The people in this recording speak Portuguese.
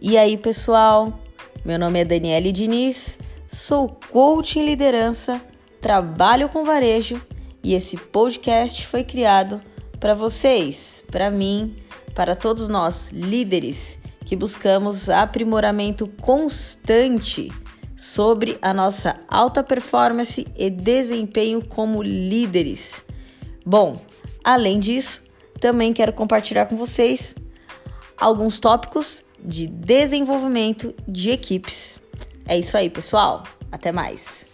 E aí, pessoal? Meu nome é Daniele Diniz, sou coach em liderança, trabalho com varejo e esse podcast foi criado para vocês, para mim, para todos nós líderes que buscamos aprimoramento constante sobre a nossa alta performance e desempenho como líderes. Bom, além disso, também quero compartilhar com vocês alguns tópicos de desenvolvimento de equipes. É isso aí, pessoal. Até mais.